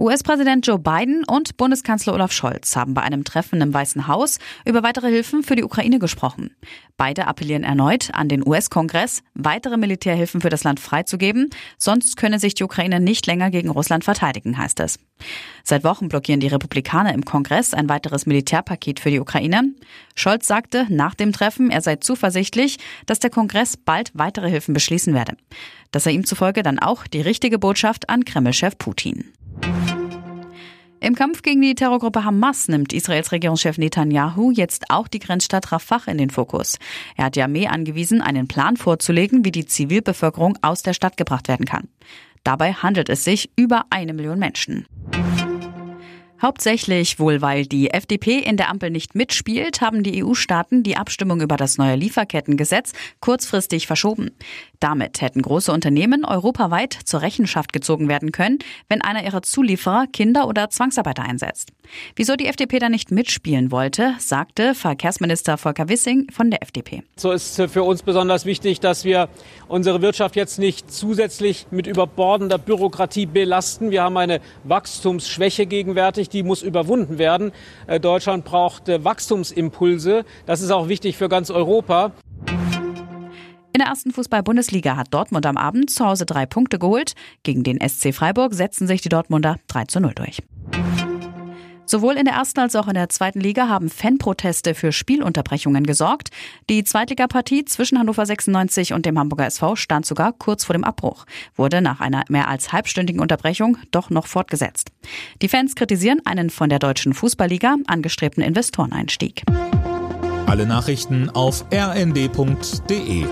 US-Präsident Joe Biden und Bundeskanzler Olaf Scholz haben bei einem Treffen im Weißen Haus über weitere Hilfen für die Ukraine gesprochen. Beide appellieren erneut an den US-Kongress, weitere Militärhilfen für das Land freizugeben, sonst könne sich die Ukraine nicht länger gegen Russland verteidigen, heißt es. Seit Wochen blockieren die Republikaner im Kongress ein weiteres Militärpaket für die Ukraine. Scholz sagte nach dem Treffen, er sei zuversichtlich, dass der Kongress bald weitere Hilfen beschließen werde. Das sei ihm zufolge dann auch die richtige Botschaft an Kremlchef Putin. Im Kampf gegen die Terrorgruppe Hamas nimmt Israels Regierungschef Netanyahu jetzt auch die Grenzstadt Rafah in den Fokus. Er hat die Armee angewiesen, einen Plan vorzulegen, wie die Zivilbevölkerung aus der Stadt gebracht werden kann. Dabei handelt es sich über eine Million Menschen. Hauptsächlich wohl, weil die FDP in der Ampel nicht mitspielt, haben die EU-Staaten die Abstimmung über das neue Lieferkettengesetz kurzfristig verschoben. Damit hätten große Unternehmen europaweit zur Rechenschaft gezogen werden können, wenn einer ihrer Zulieferer Kinder oder Zwangsarbeiter einsetzt. Wieso die FDP da nicht mitspielen wollte, sagte Verkehrsminister Volker Wissing von der FDP. So ist für uns besonders wichtig, dass wir unsere Wirtschaft jetzt nicht zusätzlich mit überbordender Bürokratie belasten. Wir haben eine Wachstumsschwäche gegenwärtig die muss überwunden werden. Äh, Deutschland braucht äh, Wachstumsimpulse. Das ist auch wichtig für ganz Europa. In der ersten Fußball-Bundesliga hat Dortmund am Abend zu Hause drei Punkte geholt. Gegen den SC Freiburg setzen sich die Dortmunder 3 zu 0 durch. Sowohl in der ersten als auch in der zweiten Liga haben Fanproteste für Spielunterbrechungen gesorgt. Die Zweitligapartie zwischen Hannover 96 und dem Hamburger SV stand sogar kurz vor dem Abbruch, wurde nach einer mehr als halbstündigen Unterbrechung doch noch fortgesetzt. Die Fans kritisieren einen von der deutschen Fußballliga angestrebten Investoreneinstieg. Alle Nachrichten auf rnd.de